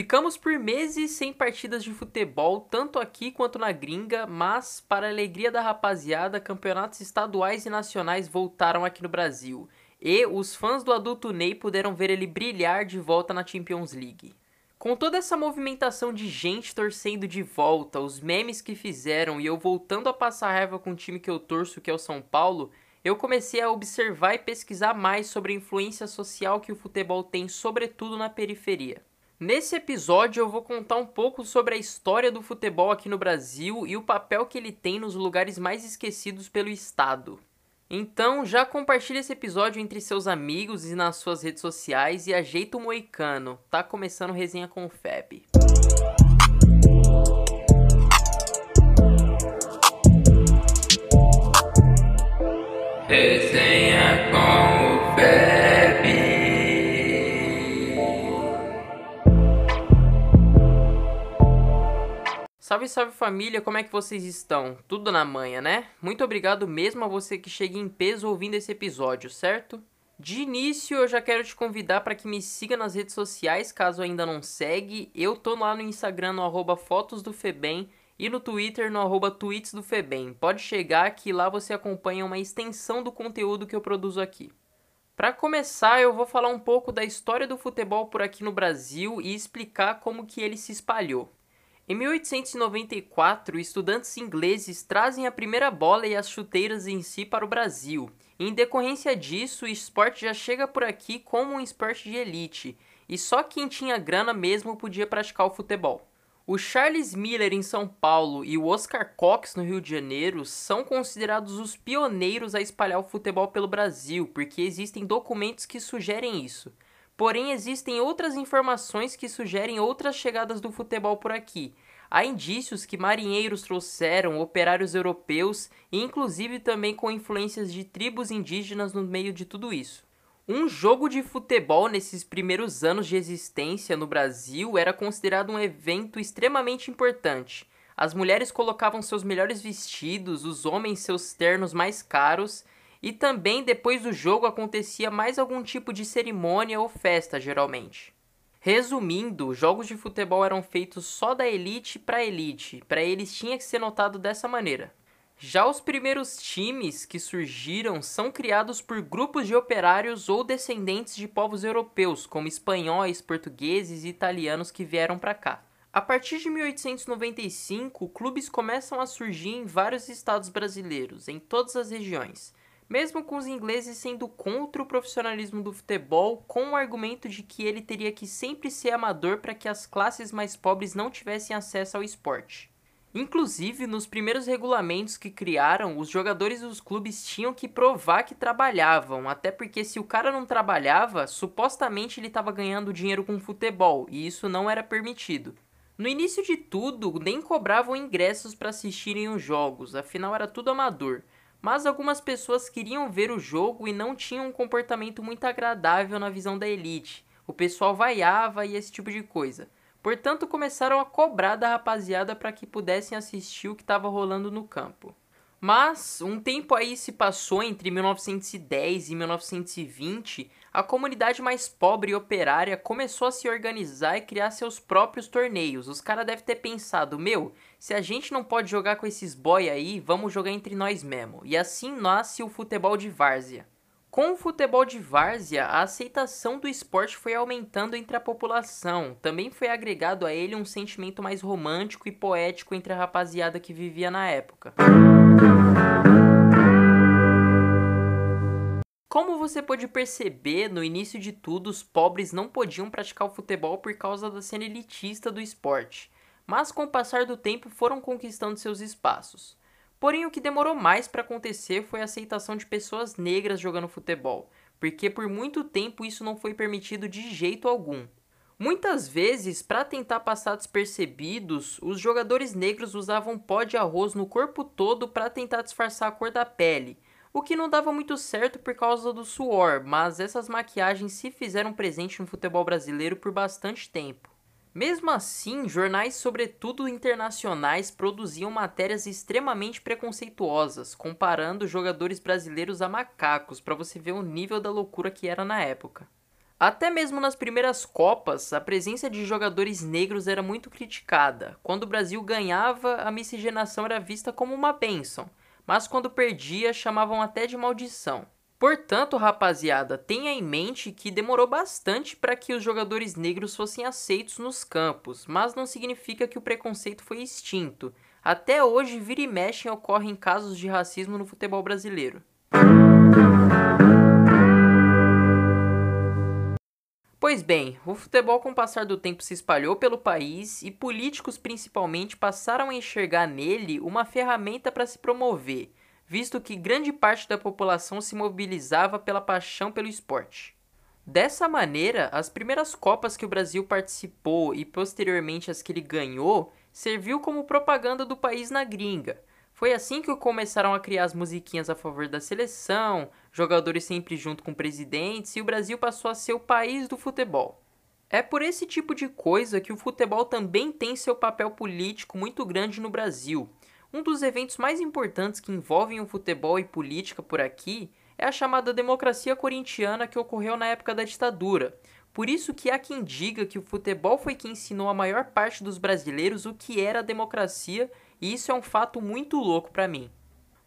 Ficamos por meses sem partidas de futebol, tanto aqui quanto na gringa, mas, para a alegria da rapaziada, campeonatos estaduais e nacionais voltaram aqui no Brasil. E os fãs do adulto Ney puderam ver ele brilhar de volta na Champions League. Com toda essa movimentação de gente torcendo de volta, os memes que fizeram e eu voltando a passar raiva com o time que eu torço, que é o São Paulo, eu comecei a observar e pesquisar mais sobre a influência social que o futebol tem, sobretudo na periferia. Nesse episódio eu vou contar um pouco sobre a história do futebol aqui no Brasil e o papel que ele tem nos lugares mais esquecidos pelo Estado. Então já compartilhe esse episódio entre seus amigos e nas suas redes sociais e ajeita o moicano. Tá começando resenha com o Feb. Resenha Salve, salve família, como é que vocês estão? Tudo na manha, né? Muito obrigado mesmo a você que chega em peso ouvindo esse episódio, certo? De início, eu já quero te convidar para que me siga nas redes sociais, caso ainda não segue. Eu tô lá no Instagram no arroba fotos do Febem e no Twitter no arroba tweets do Febem. Pode chegar que lá você acompanha uma extensão do conteúdo que eu produzo aqui. Para começar, eu vou falar um pouco da história do futebol por aqui no Brasil e explicar como que ele se espalhou. Em 1894, estudantes ingleses trazem a primeira bola e as chuteiras em si para o Brasil. Em decorrência disso, o esporte já chega por aqui como um esporte de elite, e só quem tinha grana mesmo podia praticar o futebol. O Charles Miller em São Paulo e o Oscar Cox no Rio de Janeiro são considerados os pioneiros a espalhar o futebol pelo Brasil, porque existem documentos que sugerem isso. Porém, existem outras informações que sugerem outras chegadas do futebol por aqui. Há indícios que marinheiros trouxeram operários europeus e, inclusive, também com influências de tribos indígenas no meio de tudo isso. Um jogo de futebol nesses primeiros anos de existência no Brasil era considerado um evento extremamente importante. As mulheres colocavam seus melhores vestidos, os homens seus ternos mais caros e também depois do jogo acontecia mais algum tipo de cerimônia ou festa, geralmente. Resumindo, jogos de futebol eram feitos só da elite para elite, para eles tinha que ser notado dessa maneira. Já os primeiros times que surgiram são criados por grupos de operários ou descendentes de povos europeus, como espanhóis, portugueses e italianos que vieram para cá. A partir de 1895, clubes começam a surgir em vários estados brasileiros, em todas as regiões mesmo com os ingleses sendo contra o profissionalismo do futebol, com o argumento de que ele teria que sempre ser amador para que as classes mais pobres não tivessem acesso ao esporte. Inclusive, nos primeiros regulamentos que criaram, os jogadores dos clubes tinham que provar que trabalhavam, até porque se o cara não trabalhava, supostamente ele estava ganhando dinheiro com futebol, e isso não era permitido. No início de tudo, nem cobravam ingressos para assistirem os jogos, afinal era tudo amador mas algumas pessoas queriam ver o jogo e não tinham um comportamento muito agradável na visão da elite. O pessoal vaiava e esse tipo de coisa. Portanto, começaram a cobrar da rapaziada para que pudessem assistir o que estava rolando no campo. Mas um tempo aí se passou entre 1910 e 1920, a comunidade mais pobre e operária começou a se organizar e criar seus próprios torneios. Os caras devem ter pensado, meu, se a gente não pode jogar com esses boy aí, vamos jogar entre nós mesmo. E assim nasce o futebol de várzea. Com o futebol de várzea, a aceitação do esporte foi aumentando entre a população. Também foi agregado a ele um sentimento mais romântico e poético entre a rapaziada que vivia na época. Como você pode perceber, no início de tudo, os pobres não podiam praticar o futebol por causa da cena elitista do esporte, mas com o passar do tempo foram conquistando seus espaços. Porém, o que demorou mais para acontecer foi a aceitação de pessoas negras jogando futebol, porque por muito tempo isso não foi permitido de jeito algum. Muitas vezes, para tentar passar despercebidos, os jogadores negros usavam pó de arroz no corpo todo para tentar disfarçar a cor da pele o que não dava muito certo por causa do suor, mas essas maquiagens se fizeram presente no futebol brasileiro por bastante tempo. Mesmo assim, jornais, sobretudo internacionais, produziam matérias extremamente preconceituosas, comparando jogadores brasileiros a macacos, para você ver o nível da loucura que era na época. Até mesmo nas primeiras Copas, a presença de jogadores negros era muito criticada. Quando o Brasil ganhava, a miscigenação era vista como uma bênção, mas quando perdia, chamavam até de maldição. Portanto, rapaziada, tenha em mente que demorou bastante para que os jogadores negros fossem aceitos nos campos, mas não significa que o preconceito foi extinto. Até hoje, vira e mexe ocorrem casos de racismo no futebol brasileiro. Pois bem, o futebol com o passar do tempo se espalhou pelo país e políticos principalmente passaram a enxergar nele uma ferramenta para se promover visto que grande parte da população se mobilizava pela paixão pelo esporte. Dessa maneira, as primeiras Copas que o Brasil participou e posteriormente as que ele ganhou serviu como propaganda do país na gringa. Foi assim que começaram a criar as musiquinhas a favor da seleção, jogadores sempre junto com presidentes e o Brasil passou a ser o país do futebol. É por esse tipo de coisa que o futebol também tem seu papel político muito grande no Brasil, um dos eventos mais importantes que envolvem o futebol e política por aqui é a chamada democracia corintiana que ocorreu na época da ditadura. Por isso que há quem diga que o futebol foi quem ensinou a maior parte dos brasileiros o que era a democracia, e isso é um fato muito louco para mim.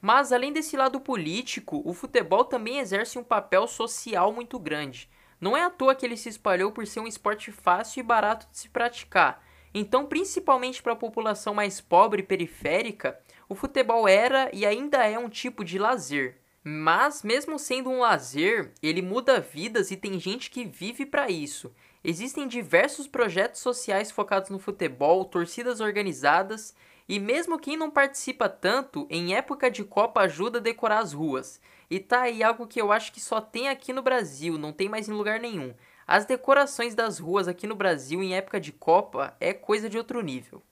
Mas além desse lado político, o futebol também exerce um papel social muito grande. Não é à toa que ele se espalhou por ser um esporte fácil e barato de se praticar. Então, principalmente para a população mais pobre e periférica, o futebol era e ainda é um tipo de lazer. Mas, mesmo sendo um lazer, ele muda vidas e tem gente que vive para isso. Existem diversos projetos sociais focados no futebol, torcidas organizadas, e mesmo quem não participa tanto, em época de Copa ajuda a decorar as ruas. E tá aí algo que eu acho que só tem aqui no Brasil, não tem mais em lugar nenhum. As decorações das ruas aqui no Brasil em época de Copa é coisa de outro nível.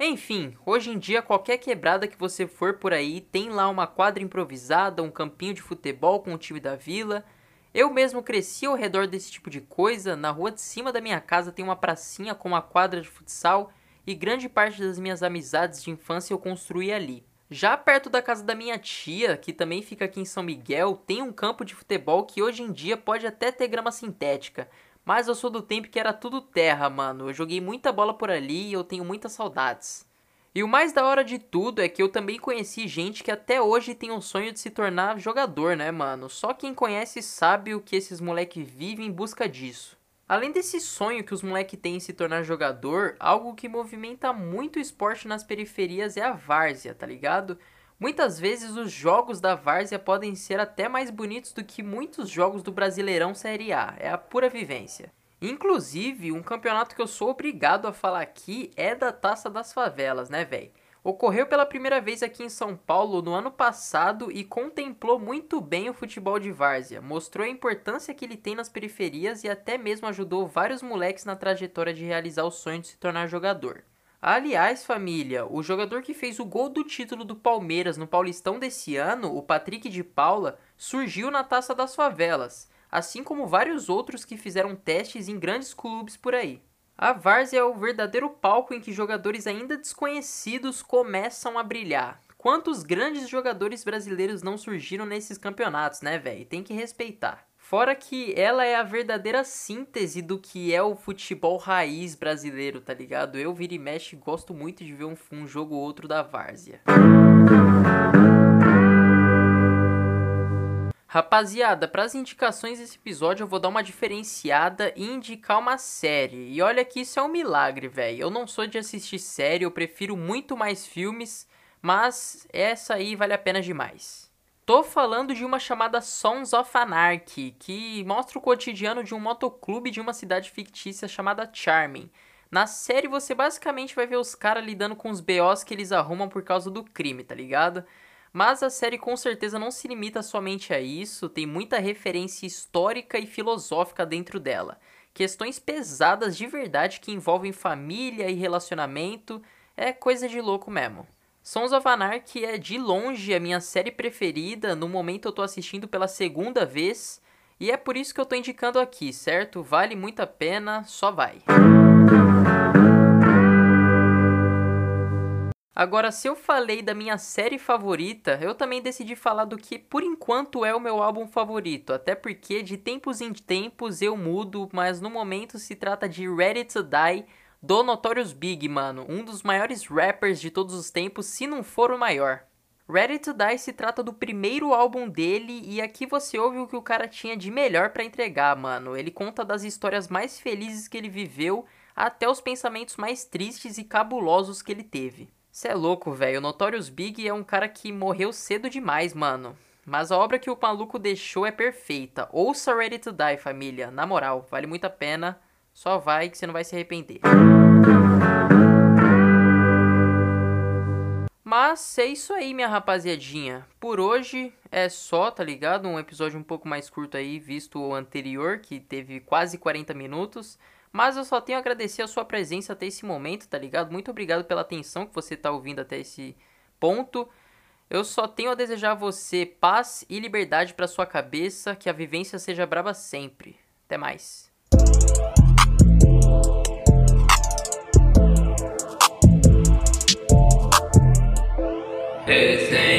Enfim, hoje em dia qualquer quebrada que você for por aí tem lá uma quadra improvisada, um campinho de futebol com o time da vila. Eu mesmo cresci ao redor desse tipo de coisa. Na rua de cima da minha casa tem uma pracinha com uma quadra de futsal e grande parte das minhas amizades de infância eu construí ali. Já perto da casa da minha tia, que também fica aqui em São Miguel, tem um campo de futebol que hoje em dia pode até ter grama sintética. Mas eu sou do tempo que era tudo terra, mano. Eu joguei muita bola por ali e eu tenho muitas saudades. E o mais da hora de tudo é que eu também conheci gente que até hoje tem um sonho de se tornar jogador, né, mano? Só quem conhece sabe o que esses moleques vivem em busca disso. Além desse sonho que os moleques têm em se tornar jogador, algo que movimenta muito o esporte nas periferias é a várzea, tá ligado? Muitas vezes os jogos da várzea podem ser até mais bonitos do que muitos jogos do Brasileirão Série A, é a pura vivência. Inclusive, um campeonato que eu sou obrigado a falar aqui é da Taça das Favelas, né, velho? Ocorreu pela primeira vez aqui em São Paulo no ano passado e contemplou muito bem o futebol de várzea. Mostrou a importância que ele tem nas periferias e até mesmo ajudou vários moleques na trajetória de realizar o sonho de se tornar jogador. Aliás, família, o jogador que fez o gol do título do Palmeiras no Paulistão desse ano, o Patrick de Paula, surgiu na Taça das Favelas, assim como vários outros que fizeram testes em grandes clubes por aí. A várzea é o verdadeiro palco em que jogadores ainda desconhecidos começam a brilhar. Quantos grandes jogadores brasileiros não surgiram nesses campeonatos, né, velho? Tem que respeitar. Fora que ela é a verdadeira síntese do que é o futebol raiz brasileiro, tá ligado? Eu, vira e mexe, gosto muito de ver um, um jogo ou outro da várzea. Rapaziada, para as indicações desse episódio eu vou dar uma diferenciada e indicar uma série. E olha que isso é um milagre, velho. Eu não sou de assistir série, eu prefiro muito mais filmes, mas essa aí vale a pena demais. Tô falando de uma chamada Sons of Anarchy, que mostra o cotidiano de um motoclube de uma cidade fictícia chamada Charming. Na série você basicamente vai ver os caras lidando com os BOs que eles arrumam por causa do crime, tá ligado? Mas a série com certeza não se limita somente a isso, tem muita referência histórica e filosófica dentro dela. Questões pesadas de verdade que envolvem família e relacionamento, é coisa de louco mesmo. Sons of Anarchy é de longe a minha série preferida, no momento eu tô assistindo pela segunda vez, e é por isso que eu tô indicando aqui, certo? Vale muito a pena, só vai. Agora, se eu falei da minha série favorita, eu também decidi falar do que por enquanto é o meu álbum favorito, até porque de tempos em tempos eu mudo, mas no momento se trata de Ready to Die do Notorious Big, mano, um dos maiores rappers de todos os tempos, se não for o maior. Ready to Die se trata do primeiro álbum dele e aqui você ouve o que o cara tinha de melhor para entregar, mano. Ele conta das histórias mais felizes que ele viveu até os pensamentos mais tristes e cabulosos que ele teve. Cê é louco, velho. O Notorious Big é um cara que morreu cedo demais, mano. Mas a obra que o maluco deixou é perfeita. Ouça Ready to Die, família. Na moral, vale muito a pena. Só vai que você não vai se arrepender. Mas é isso aí, minha rapaziadinha. Por hoje é só, tá ligado? Um episódio um pouco mais curto aí, visto o anterior, que teve quase 40 minutos. Mas eu só tenho a agradecer a sua presença até esse momento, tá ligado? Muito obrigado pela atenção que você tá ouvindo até esse ponto. Eu só tenho a desejar a você paz e liberdade para sua cabeça, que a vivência seja braba sempre. Até mais. Com